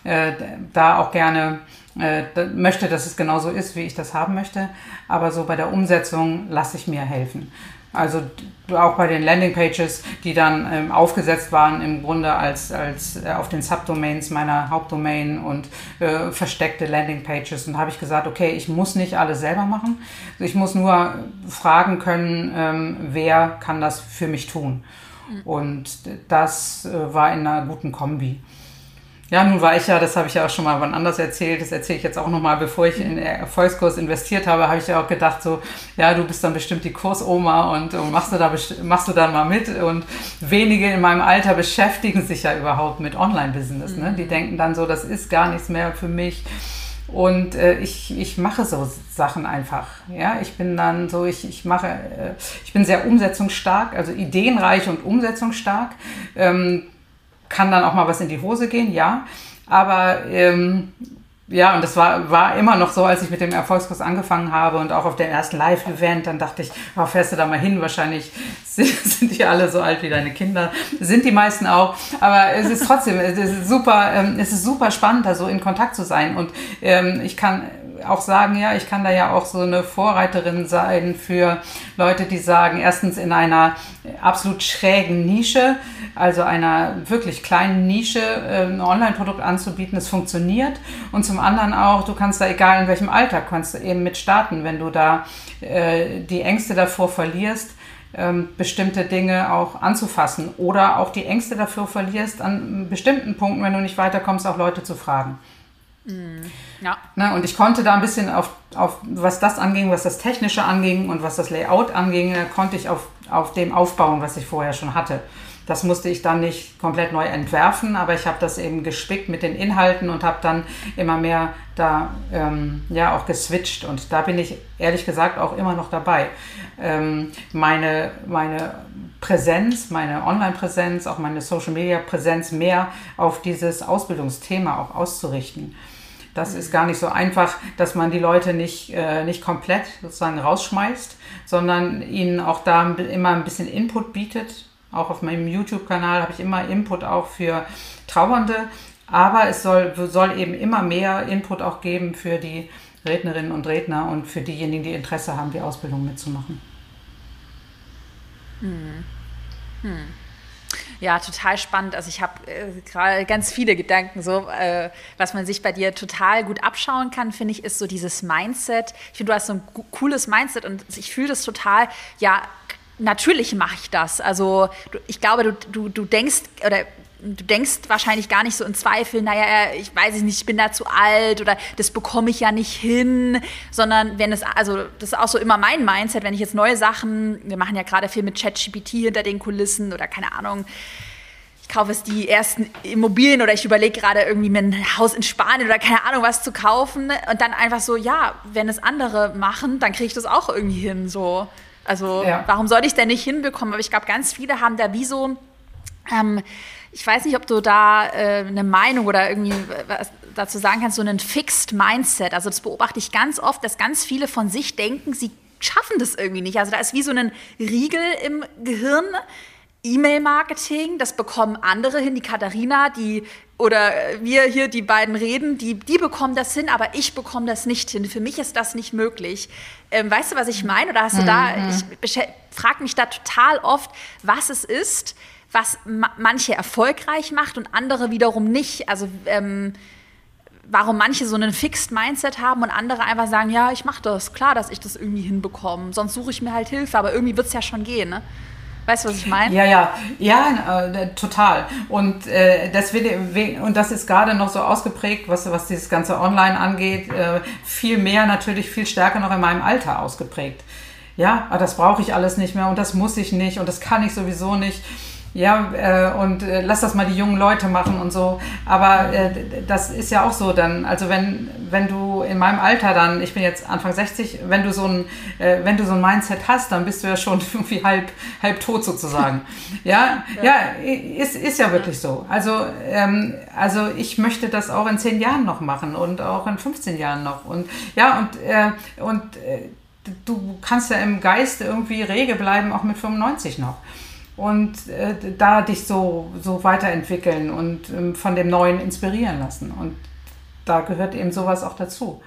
äh, da auch gerne äh, möchte, dass es genauso ist, wie ich das haben möchte. Aber so bei der Umsetzung lasse ich mir helfen. Also auch bei den Landingpages, die dann ähm, aufgesetzt waren im Grunde als, als äh, auf den Subdomains meiner Hauptdomain und äh, versteckte Landingpages. Und habe ich gesagt, okay, ich muss nicht alles selber machen. Ich muss nur fragen können, ähm, wer kann das für mich tun. Mhm. Und das äh, war in einer guten Kombi. Ja, nun war ich ja, das habe ich ja auch schon mal wann anders erzählt, das erzähle ich jetzt auch nochmal, bevor ich in Erfolgskurs investiert habe, habe ich ja auch gedacht, so, ja, du bist dann bestimmt die Kursoma und, und machst, du da, machst du da mal mit. Und wenige in meinem Alter beschäftigen sich ja überhaupt mit Online-Business. Ne? Die mhm. denken dann so, das ist gar nichts mehr für mich. Und äh, ich, ich mache so Sachen einfach. Ja, ich bin dann so, ich, ich mache, äh, ich bin sehr umsetzungsstark, also ideenreich und umsetzungsstark. Ähm, kann dann auch mal was in die Hose gehen, ja. Aber ähm, ja, und das war, war immer noch so, als ich mit dem Erfolgskurs angefangen habe und auch auf dem ersten Live-Event, dann dachte ich, oh, fährst du da mal hin? Wahrscheinlich sind, sind die alle so alt wie deine Kinder. Sind die meisten auch. Aber es ist trotzdem, es ist super, ähm, es ist super spannend, da so in Kontakt zu sein. Und ähm, ich kann auch sagen, ja, ich kann da ja auch so eine Vorreiterin sein für Leute, die sagen, erstens in einer absolut schrägen Nische also einer wirklich kleinen Nische, äh, ein Online-Produkt anzubieten. Es funktioniert. Und zum anderen auch, du kannst da, egal in welchem Alter, kannst du eben mit starten, wenn du da äh, die Ängste davor verlierst, ähm, bestimmte Dinge auch anzufassen oder auch die Ängste dafür verlierst, an bestimmten Punkten, wenn du nicht weiterkommst, auch Leute zu fragen. Mhm. Ja. Ne, und ich konnte da ein bisschen auf, auf, was das anging, was das Technische anging und was das Layout anging, konnte ich auf, auf dem aufbauen, was ich vorher schon hatte. Das musste ich dann nicht komplett neu entwerfen, aber ich habe das eben gespickt mit den Inhalten und habe dann immer mehr da ähm, ja auch geswitcht. Und da bin ich ehrlich gesagt auch immer noch dabei. Ähm, meine, meine Präsenz, meine Online-Präsenz, auch meine Social-Media-Präsenz mehr auf dieses Ausbildungsthema auch auszurichten. Das ist gar nicht so einfach, dass man die Leute nicht, äh, nicht komplett sozusagen rausschmeißt, sondern ihnen auch da immer ein bisschen Input bietet. Auch auf meinem YouTube-Kanal habe ich immer Input auch für Trauernde, aber es soll, soll eben immer mehr Input auch geben für die Rednerinnen und Redner und für diejenigen, die Interesse haben, die Ausbildung mitzumachen. Hm. Hm. Ja, total spannend. Also ich habe äh, gerade ganz viele Gedanken, so äh, was man sich bei dir total gut abschauen kann, finde ich, ist so dieses Mindset. Ich finde, du hast so ein cooles Mindset und ich fühle das total, ja, natürlich mache ich das. Also du, ich glaube, du, du, du denkst oder du denkst wahrscheinlich gar nicht so in Zweifel, naja, ich weiß nicht, ich bin da zu alt oder das bekomme ich ja nicht hin, sondern wenn es, also das ist auch so immer mein Mindset, wenn ich jetzt neue Sachen, wir machen ja gerade viel mit ChatGPT hinter den Kulissen oder keine Ahnung, ich kaufe es die ersten Immobilien oder ich überlege gerade irgendwie mir ein Haus in Spanien oder keine Ahnung was zu kaufen und dann einfach so, ja, wenn es andere machen, dann kriege ich das auch irgendwie hin, so. Also ja. warum soll ich denn nicht hinbekommen? Aber ich glaube, ganz viele haben da wie so ähm, ich weiß nicht, ob du da äh, eine Meinung oder irgendwie was dazu sagen kannst, so einen Fixed Mindset. Also das beobachte ich ganz oft, dass ganz viele von sich denken, sie schaffen das irgendwie nicht. Also da ist wie so ein Riegel im Gehirn. E-Mail-Marketing, das bekommen andere hin, die Katharina, die oder wir hier, die beiden reden, die, die bekommen das hin, aber ich bekomme das nicht hin. Für mich ist das nicht möglich. Ähm, weißt du, was ich meine? Oder hast du da, mhm. ich frage mich da total oft, was es ist, was ma manche erfolgreich macht und andere wiederum nicht. Also ähm, warum manche so einen Fixed Mindset haben und andere einfach sagen, ja, ich mache das, klar, dass ich das irgendwie hinbekomme. Sonst suche ich mir halt Hilfe, aber irgendwie wird es ja schon gehen. Ne? Weißt du, was ich meine? Ja, ja, ja, äh, total. Und äh, das will, und das ist gerade noch so ausgeprägt, was, was dieses ganze Online angeht, äh, viel mehr natürlich, viel stärker noch in meinem Alter ausgeprägt. Ja, aber das brauche ich alles nicht mehr und das muss ich nicht und das kann ich sowieso nicht ja, äh, und äh, lass das mal die jungen Leute machen und so. Aber äh, das ist ja auch so dann, also wenn, wenn du in meinem Alter dann, ich bin jetzt Anfang 60, wenn du so ein, äh, wenn du so ein Mindset hast, dann bist du ja schon irgendwie halb, halb tot sozusagen. ja, ja, ja, ist, ist ja wirklich so. Also, ähm, also ich möchte das auch in zehn Jahren noch machen und auch in 15 Jahren noch. Und ja, und, äh, und äh, du kannst ja im Geist irgendwie rege bleiben, auch mit 95 noch und äh, da dich so, so weiterentwickeln und ähm, von dem Neuen inspirieren lassen. Und da gehört eben sowas auch dazu.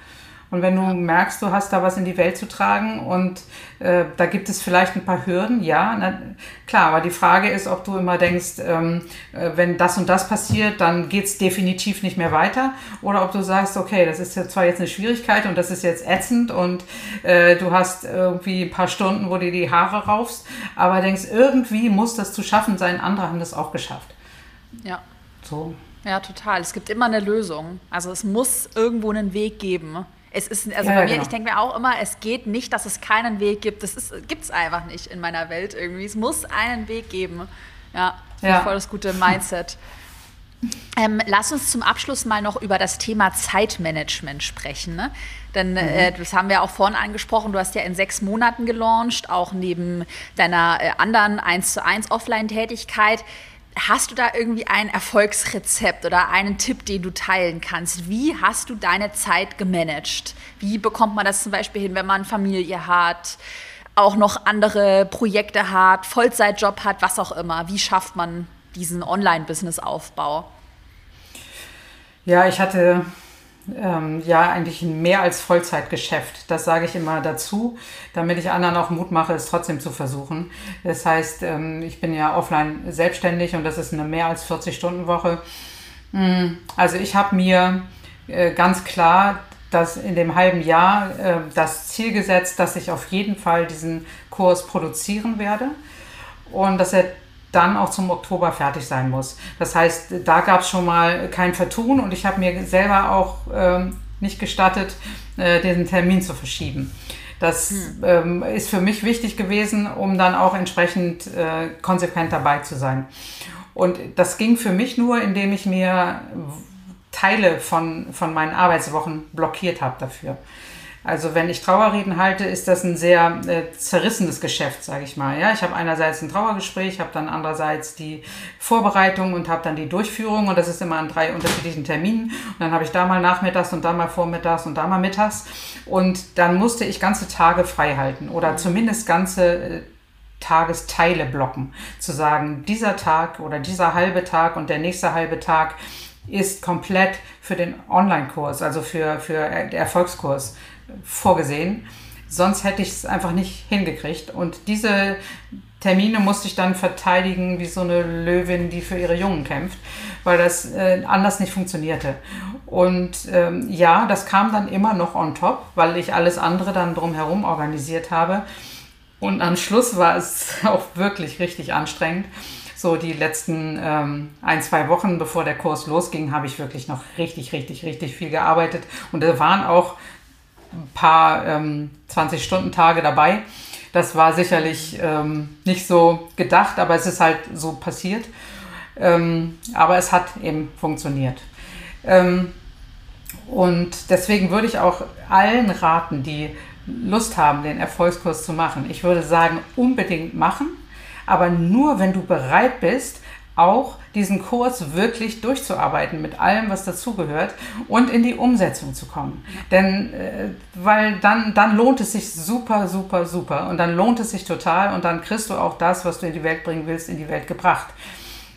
Und wenn du merkst, du hast da was in die Welt zu tragen und äh, da gibt es vielleicht ein paar Hürden, ja, na, klar, aber die Frage ist, ob du immer denkst, ähm, äh, wenn das und das passiert, dann geht's definitiv nicht mehr weiter oder ob du sagst, okay, das ist jetzt zwar jetzt eine Schwierigkeit und das ist jetzt ätzend und äh, du hast irgendwie ein paar Stunden, wo du die Haare raufst, aber denkst, irgendwie muss das zu schaffen sein, andere haben das auch geschafft. Ja. So. Ja, total. Es gibt immer eine Lösung. Also es muss irgendwo einen Weg geben. Es ist, also ja, bei mir, genau. ich denke mir auch immer, es geht nicht, dass es keinen Weg gibt. Das gibt es einfach nicht in meiner Welt irgendwie. Es muss einen Weg geben. Ja, ja. voll das gute Mindset. Ähm, lass uns zum Abschluss mal noch über das Thema Zeitmanagement sprechen. Ne? Denn äh, mhm. äh, das haben wir auch vorhin angesprochen. Du hast ja in sechs Monaten gelauncht, auch neben deiner äh, anderen 1 zu 1 Offline-Tätigkeit. Hast du da irgendwie ein Erfolgsrezept oder einen Tipp, den du teilen kannst? Wie hast du deine Zeit gemanagt? Wie bekommt man das zum Beispiel hin, wenn man Familie hat, auch noch andere Projekte hat, Vollzeitjob hat, was auch immer? Wie schafft man diesen Online-Business-Aufbau? Ja, ich hatte ähm, ja eigentlich ein mehr als Vollzeitgeschäft. Das sage ich immer dazu, damit ich anderen auch Mut mache, es trotzdem zu versuchen. Das heißt, ähm, ich bin ja offline selbstständig und das ist eine mehr als 40-Stunden-Woche. Hm, also ich habe mir äh, ganz klar das in dem halben Jahr äh, das Ziel gesetzt, dass ich auf jeden Fall diesen Kurs produzieren werde und dass er dann auch zum Oktober fertig sein muss. Das heißt, da gab es schon mal kein Vertun und ich habe mir selber auch ähm, nicht gestattet, äh, diesen Termin zu verschieben. Das hm. ähm, ist für mich wichtig gewesen, um dann auch entsprechend äh, konsequent dabei zu sein. Und das ging für mich nur, indem ich mir Teile von, von meinen Arbeitswochen blockiert habe dafür. Also wenn ich Trauerreden halte, ist das ein sehr äh, zerrissenes Geschäft, sage ich mal. Ja, ich habe einerseits ein Trauergespräch, habe dann andererseits die Vorbereitung und habe dann die Durchführung und das ist immer an drei unterschiedlichen Terminen. Und dann habe ich da mal nachmittags und da mal vormittags und da mal mittags und dann musste ich ganze Tage frei halten oder zumindest ganze äh, Tagesteile blocken, zu sagen, dieser Tag oder dieser halbe Tag und der nächste halbe Tag ist komplett für den Online-Kurs, also für, für den Erfolgskurs vorgesehen. Sonst hätte ich es einfach nicht hingekriegt. Und diese Termine musste ich dann verteidigen wie so eine Löwin, die für ihre Jungen kämpft, weil das äh, anders nicht funktionierte. Und ähm, ja, das kam dann immer noch on top, weil ich alles andere dann drumherum organisiert habe. Und am Schluss war es auch wirklich richtig anstrengend. So die letzten ähm, ein, zwei Wochen, bevor der Kurs losging, habe ich wirklich noch richtig, richtig, richtig viel gearbeitet. Und da waren auch ein paar ähm, 20-Stunden-Tage dabei. Das war sicherlich ähm, nicht so gedacht, aber es ist halt so passiert. Ähm, aber es hat eben funktioniert. Ähm, und deswegen würde ich auch allen raten, die Lust haben, den Erfolgskurs zu machen. Ich würde sagen, unbedingt machen, aber nur wenn du bereit bist, auch diesen Kurs wirklich durchzuarbeiten mit allem, was dazugehört und in die Umsetzung zu kommen. Denn äh, weil dann, dann lohnt es sich super, super, super und dann lohnt es sich total und dann kriegst du auch das, was du in die Welt bringen willst, in die Welt gebracht.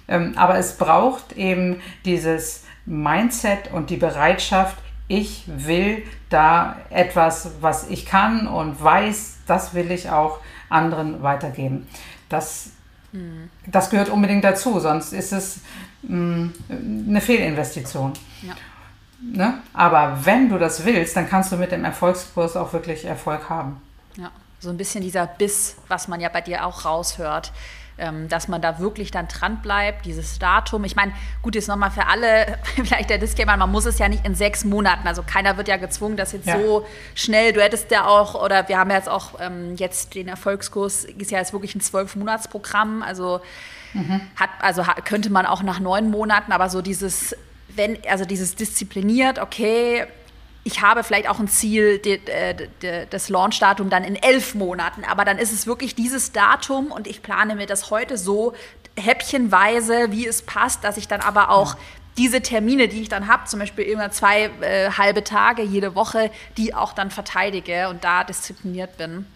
Ähm, aber es braucht eben dieses Mindset und die Bereitschaft, ich will da etwas, was ich kann und weiß, das will ich auch anderen weitergeben. Das das gehört unbedingt dazu, sonst ist es mh, mm, eine Fehlinvestition. Ja. Ne? Aber wenn du das willst, dann kannst du mit dem Erfolgskurs auch wirklich Erfolg haben. Ja, so ein bisschen dieser Biss, was man ja bei dir auch raushört dass man da wirklich dann dran bleibt, dieses Datum. Ich meine, gut, jetzt nochmal für alle, vielleicht der Disclaimer, man muss es ja nicht in sechs Monaten, also keiner wird ja gezwungen, das jetzt ja. so schnell, du hättest ja auch, oder wir haben ja jetzt auch ähm, jetzt den Erfolgskurs, ist ja jetzt wirklich ein Zwölf-Monats-Programm, also mhm. hat, also könnte man auch nach neun Monaten, aber so dieses wenn, also dieses diszipliniert, okay, ich habe vielleicht auch ein Ziel, die, äh, die, das Launchdatum dann in elf Monaten, aber dann ist es wirklich dieses Datum und ich plane mir das heute so häppchenweise, wie es passt, dass ich dann aber auch diese Termine, die ich dann habe, zum Beispiel immer zwei äh, halbe Tage jede Woche, die auch dann verteidige und da diszipliniert bin.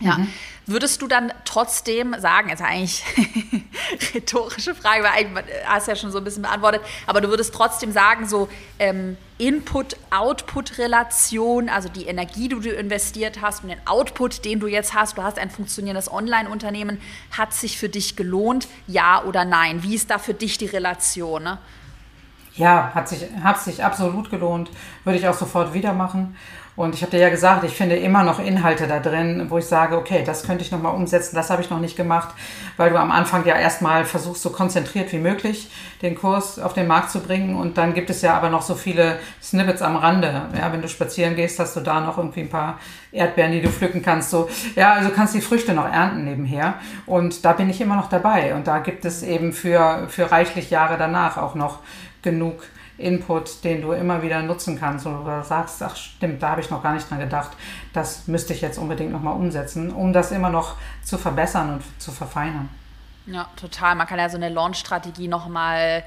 Ja. Mhm. Würdest du dann trotzdem sagen, ist eigentlich rhetorische Frage, weil eigentlich hast du ja schon so ein bisschen beantwortet, aber du würdest trotzdem sagen, so ähm, Input-Output-Relation, also die Energie, die du investiert hast und den Output, den du jetzt hast, du hast ein funktionierendes Online-Unternehmen, hat sich für dich gelohnt, ja oder nein? Wie ist da für dich die Relation? Ne? Ja, hat sich, hat sich absolut gelohnt, würde ich auch sofort wieder machen. Und ich habe dir ja gesagt, ich finde immer noch Inhalte da drin, wo ich sage, okay, das könnte ich nochmal umsetzen, das habe ich noch nicht gemacht, weil du am Anfang ja erstmal versuchst, so konzentriert wie möglich den Kurs auf den Markt zu bringen. Und dann gibt es ja aber noch so viele Snippets am Rande. Ja, wenn du spazieren gehst, hast du da noch irgendwie ein paar Erdbeeren, die du pflücken kannst. So, ja, also kannst die Früchte noch ernten nebenher. Und da bin ich immer noch dabei. Und da gibt es eben für, für reichlich Jahre danach auch noch genug Input, den du immer wieder nutzen kannst oder sagst, ach stimmt, da habe ich noch gar nicht dran gedacht, das müsste ich jetzt unbedingt nochmal umsetzen, um das immer noch zu verbessern und zu verfeinern. Ja, total. Man kann ja so eine Launch-Strategie nochmal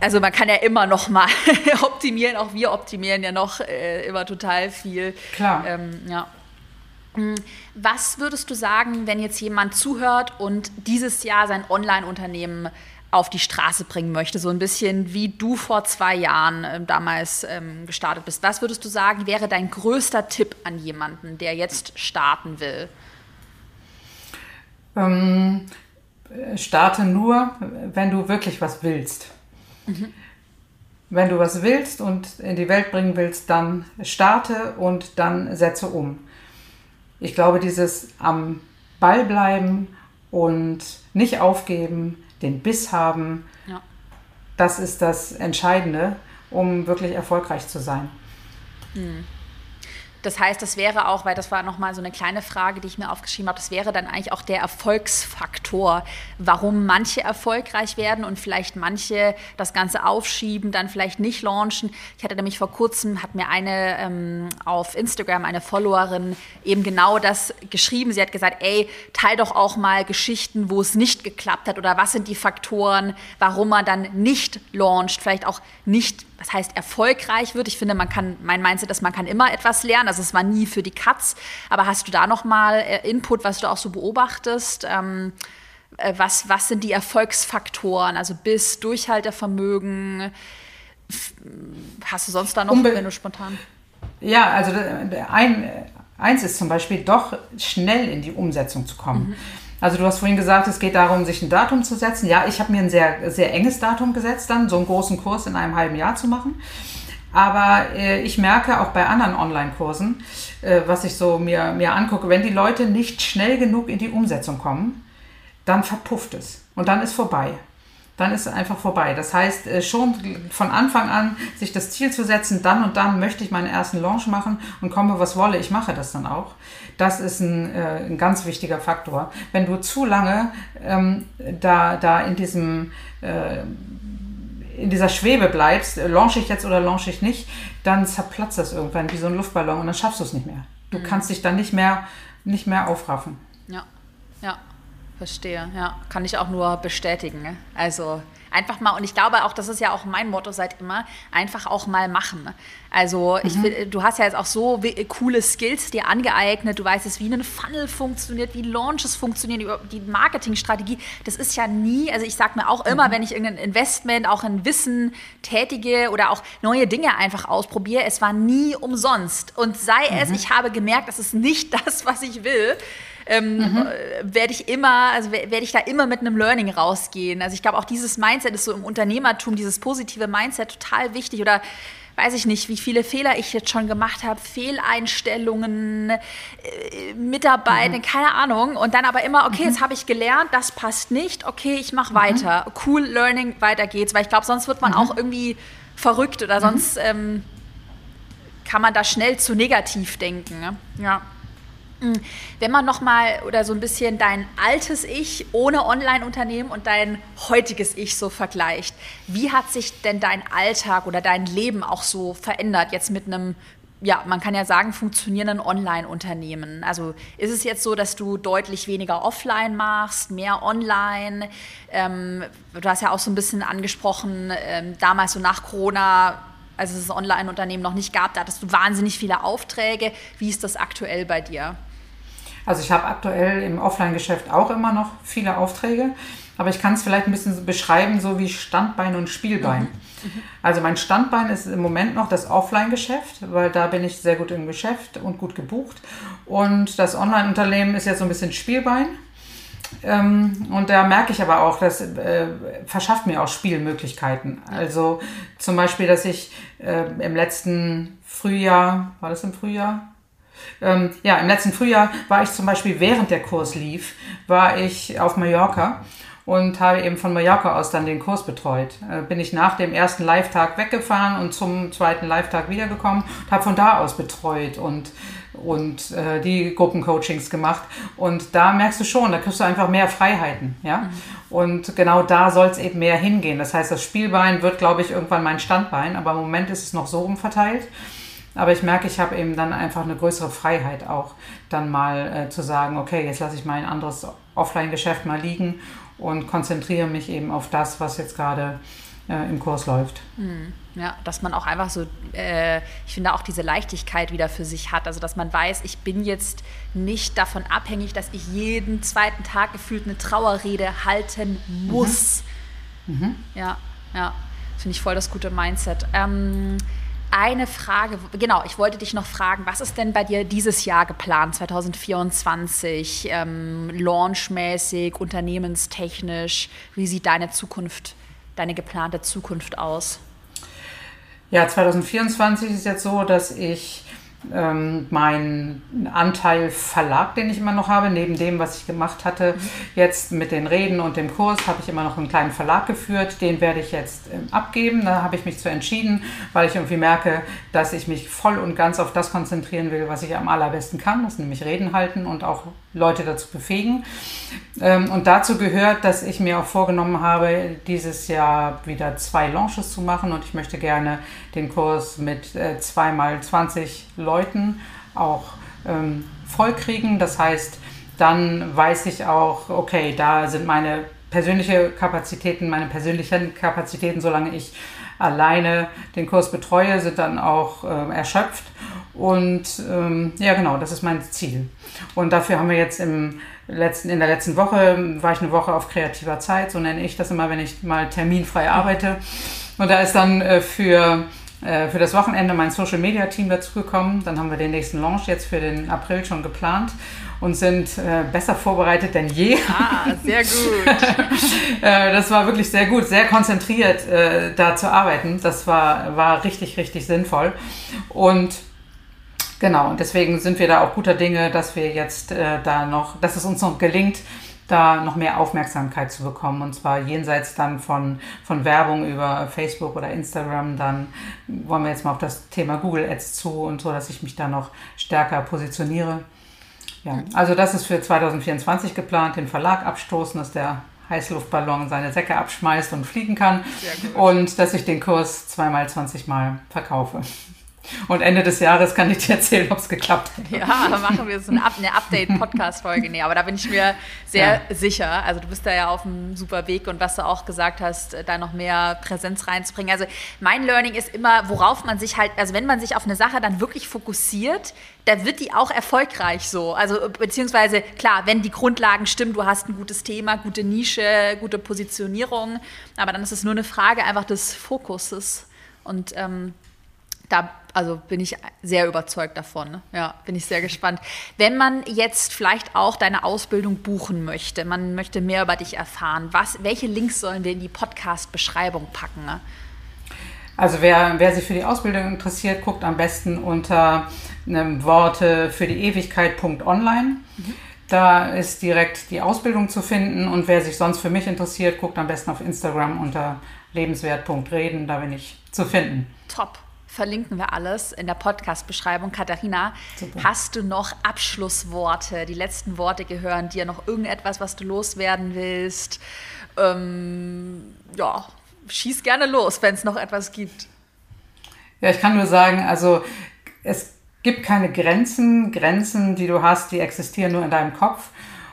also man kann ja immer noch mal optimieren, auch wir optimieren ja noch äh, immer total viel. Klar. Ähm, ja. Hm, was würdest du sagen, wenn jetzt jemand zuhört und dieses Jahr sein Online-Unternehmen auf die Straße bringen möchte, so ein bisschen wie du vor zwei Jahren äh, damals ähm, gestartet bist. Was würdest du sagen, wäre dein größter Tipp an jemanden, der jetzt starten will? Ähm, starte nur, wenn du wirklich was willst. Mhm. Wenn du was willst und in die Welt bringen willst, dann starte und dann setze um. Ich glaube, dieses am Ball bleiben und nicht aufgeben, den Biss haben, ja. das ist das Entscheidende, um wirklich erfolgreich zu sein. Mhm. Das heißt, das wäre auch, weil das war nochmal so eine kleine Frage, die ich mir aufgeschrieben habe, das wäre dann eigentlich auch der Erfolgsfaktor, warum manche erfolgreich werden und vielleicht manche das Ganze aufschieben, dann vielleicht nicht launchen. Ich hatte nämlich vor kurzem, hat mir eine ähm, auf Instagram, eine Followerin, eben genau das geschrieben. Sie hat gesagt, ey, teil doch auch mal Geschichten, wo es nicht geklappt hat oder was sind die Faktoren, warum man dann nicht launcht, vielleicht auch nicht was heißt erfolgreich wird. Ich finde, man kann, mein Mindset ist, man kann immer etwas lernen. Also es war nie für die Katz. Aber hast du da noch mal äh, Input, was du auch so beobachtest? Ähm, äh, was, was sind die Erfolgsfaktoren? Also bis Durchhaltevermögen. Hast du sonst da noch, Unbe wenn du spontan? Ja, also ein, eins ist zum Beispiel doch schnell in die Umsetzung zu kommen. Mhm. Also du hast vorhin gesagt, es geht darum, sich ein Datum zu setzen. Ja, ich habe mir ein sehr, sehr enges Datum gesetzt, dann so einen großen Kurs in einem halben Jahr zu machen. Aber äh, ich merke auch bei anderen Online-Kursen, äh, was ich so mir, mir angucke, wenn die Leute nicht schnell genug in die Umsetzung kommen, dann verpufft es und dann ist vorbei dann ist es einfach vorbei. Das heißt, äh, schon von Anfang an sich das Ziel zu setzen, dann und dann möchte ich meinen ersten Launch machen und komme, was wolle, ich mache das dann auch. Das ist ein, äh, ein ganz wichtiger Faktor. Wenn du zu lange ähm, da, da in diesem äh, in dieser Schwebe bleibst, äh, launche ich jetzt oder launche ich nicht, dann zerplatzt das irgendwann wie so ein Luftballon und dann schaffst du es nicht mehr. Du mhm. kannst dich dann nicht mehr, nicht mehr aufraffen. Verstehe, ja. Kann ich auch nur bestätigen. Ne? Also einfach mal, und ich glaube auch, das ist ja auch mein Motto seit immer, einfach auch mal machen. Also ich, mhm. du hast ja jetzt auch so coole Skills dir angeeignet, du weißt es, wie ein Funnel funktioniert, wie Launches funktionieren, die Marketingstrategie. Das ist ja nie, also ich sage mir auch immer, mhm. wenn ich irgendein Investment, auch in Wissen tätige oder auch neue Dinge einfach ausprobiere, es war nie umsonst. Und sei mhm. es, ich habe gemerkt, das ist nicht das, was ich will ähm, mhm. werde ich immer, also werde ich da immer mit einem Learning rausgehen. Also ich glaube auch dieses Mindset ist so im Unternehmertum, dieses positive Mindset total wichtig oder weiß ich nicht, wie viele Fehler ich jetzt schon gemacht habe, Fehleinstellungen, äh, Mitarbeiter, mhm. keine Ahnung. Und dann aber immer, okay, mhm. jetzt habe ich gelernt, das passt nicht, okay, ich mache mhm. weiter. Cool Learning, weiter geht's. Weil ich glaube, sonst wird man mhm. auch irgendwie verrückt oder mhm. sonst ähm, kann man da schnell zu negativ denken. Ne? Ja. Hm. Wenn man nochmal oder so ein bisschen dein altes Ich ohne Online-Unternehmen und dein heutiges Ich so vergleicht, wie hat sich denn dein Alltag oder dein Leben auch so verändert jetzt mit einem ja, man kann ja sagen, funktionierenden Online-Unternehmen. Also ist es jetzt so, dass du deutlich weniger offline machst, mehr online? Ähm, du hast ja auch so ein bisschen angesprochen, ähm, damals so nach Corona, als es das Online-Unternehmen noch nicht gab, da hattest du wahnsinnig viele Aufträge. Wie ist das aktuell bei dir? Also ich habe aktuell im Offline-Geschäft auch immer noch viele Aufträge, aber ich kann es vielleicht ein bisschen beschreiben, so wie Standbein und Spielbein. Mhm. Mhm. Also mein Standbein ist im Moment noch das Offline-Geschäft, weil da bin ich sehr gut im Geschäft und gut gebucht. Und das Online-Unternehmen ist jetzt so ein bisschen Spielbein. Ähm, und da merke ich aber auch, das äh, verschafft mir auch Spielmöglichkeiten. Also zum Beispiel, dass ich äh, im letzten Frühjahr, war das im Frühjahr? Ähm, ja, im letzten Frühjahr war ich zum Beispiel, während der Kurs lief, war ich auf Mallorca und habe eben von Mallorca aus dann den Kurs betreut. Äh, bin ich nach dem ersten Live-Tag weggefahren und zum zweiten Live-Tag wiedergekommen und habe von da aus betreut und, und äh, die Gruppencoachings gemacht. Und da merkst du schon, da kriegst du einfach mehr Freiheiten. Ja? Mhm. Und genau da soll es eben mehr hingehen. Das heißt, das Spielbein wird, glaube ich, irgendwann mein Standbein, aber im Moment ist es noch so umverteilt. Aber ich merke, ich habe eben dann einfach eine größere Freiheit auch, dann mal äh, zu sagen, okay, jetzt lasse ich mein anderes Offline-Geschäft mal liegen und konzentriere mich eben auf das, was jetzt gerade äh, im Kurs läuft. Mhm. Ja, dass man auch einfach so, äh, ich finde auch diese Leichtigkeit wieder für sich hat. Also, dass man weiß, ich bin jetzt nicht davon abhängig, dass ich jeden zweiten Tag gefühlt eine Trauerrede halten muss. Mhm Mhm. Ja, ja. Finde ich voll das gute Mindset. Ähm, eine Frage, genau, ich wollte dich noch fragen, was ist denn bei dir dieses Jahr geplant, 2024, ähm, launchmäßig, unternehmenstechnisch? Wie sieht deine Zukunft, deine geplante Zukunft aus? Ja, 2024 ist jetzt so, dass ich ähm, mein Anteil Verlag, den ich immer noch habe, neben dem, was ich gemacht hatte, mhm. jetzt mit den Reden und dem Kurs, habe ich immer noch einen kleinen Verlag geführt. Den werde ich jetzt ähm, abgeben. Da habe ich mich zu entschieden, weil ich irgendwie merke, dass ich mich voll und ganz auf das konzentrieren will, was ich am allerbesten kann, das nämlich Reden halten und auch Leute dazu befähigen. Ähm, und dazu gehört, dass ich mir auch vorgenommen habe, dieses Jahr wieder zwei Launches zu machen und ich möchte gerne den Kurs mit äh, zweimal 20 Leuten auch ähm, vollkriegen. Das heißt, dann weiß ich auch, okay, da sind meine persönliche Kapazitäten, meine persönlichen Kapazitäten, solange ich alleine den Kurs betreue, sind dann auch äh, erschöpft. Und ähm, ja, genau, das ist mein Ziel. Und dafür haben wir jetzt im letzten, in der letzten Woche, war ich eine Woche auf kreativer Zeit, so nenne ich das immer, wenn ich mal terminfrei arbeite. Und da ist dann äh, für, äh, für das Wochenende mein Social Media Team dazugekommen. Dann haben wir den nächsten Launch jetzt für den April schon geplant und sind äh, besser vorbereitet denn je. Ah, sehr gut. äh, das war wirklich sehr gut, sehr konzentriert äh, da zu arbeiten. Das war, war richtig, richtig sinnvoll. Und Genau, und deswegen sind wir da auch guter Dinge, dass wir jetzt äh, da noch, dass es uns noch gelingt, da noch mehr Aufmerksamkeit zu bekommen. Und zwar jenseits dann von, von Werbung über Facebook oder Instagram. Dann wollen wir jetzt mal auf das Thema Google Ads zu und so, dass ich mich da noch stärker positioniere. Ja, also das ist für 2024 geplant, den Verlag abstoßen, dass der Heißluftballon seine Säcke abschmeißt und fliegen kann. Und dass ich den Kurs zweimal 20 Mal verkaufe. Und Ende des Jahres kann ich dir erzählen, ob es geklappt hat. Ja, machen wir so eine, Update-Podcast-Folge. Nee, aber da bin ich mir sehr ja. sicher. Also du bist da ja auf einem super Weg und was du auch gesagt hast, da noch mehr Präsenz reinzubringen. Also mein Learning ist immer, worauf man sich halt, also wenn man sich auf eine Sache dann wirklich fokussiert, da wird die auch erfolgreich so. Also beziehungsweise klar, wenn die Grundlagen stimmen, du hast ein gutes Thema, gute Nische, gute Positionierung, aber dann ist es nur eine Frage einfach des Fokuses. Und ähm, da also bin ich sehr überzeugt davon. Ja, bin ich sehr gespannt. Wenn man jetzt vielleicht auch deine Ausbildung buchen möchte, man möchte mehr über dich erfahren, was, welche Links sollen wir in die Podcast-Beschreibung packen? Ne? Also wer, wer sich für die Ausbildung interessiert, guckt am besten unter einem Worte für die Ewigkeit.online. Mhm. Da ist direkt die Ausbildung zu finden und wer sich sonst für mich interessiert, guckt am besten auf Instagram unter lebenswert.reden, da bin ich zu finden. Top verlinken wir alles in der Podcast-Beschreibung. Katharina, Super. hast du noch Abschlussworte? Die letzten Worte gehören dir noch irgendetwas, was du loswerden willst? Ähm, ja, schieß gerne los, wenn es noch etwas gibt. Ja, ich kann nur sagen, also es gibt keine Grenzen. Grenzen, die du hast, die existieren nur in deinem Kopf.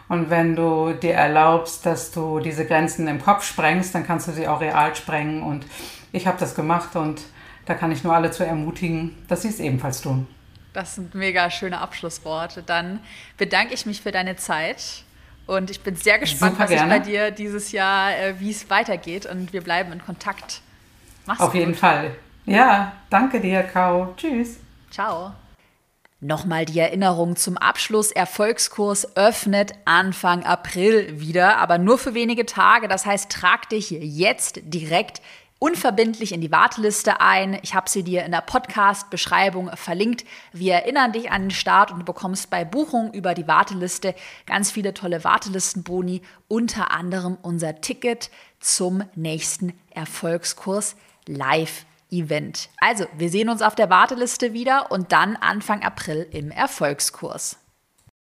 Und wenn du dir erlaubst, dass du diese Grenzen im Kopf sprengst, dann kannst du sie auch real sprengen. Und ich habe das gemacht und da kann ich nur alle zu ermutigen, dass sie es ebenfalls tun. Das sind mega schöne Abschlussworte. Dann bedanke ich mich für deine Zeit und ich bin sehr gespannt, Super was gerne. ich bei dir dieses Jahr, äh, wie es weitergeht und wir bleiben in Kontakt. Mach's Auf gut. jeden Fall. Ja, danke dir, Kau. Tschüss. Ciao. Nochmal die Erinnerung zum Abschluss. Erfolgskurs öffnet Anfang April wieder, aber nur für wenige Tage. Das heißt, trag dich jetzt direkt unverbindlich in die Warteliste ein. Ich habe sie dir in der Podcast-Beschreibung verlinkt. Wir erinnern dich an den Start und du bekommst bei Buchung über die Warteliste ganz viele tolle Wartelistenboni, unter anderem unser Ticket zum nächsten Erfolgskurs live. Event. Also, wir sehen uns auf der Warteliste wieder und dann Anfang April im Erfolgskurs.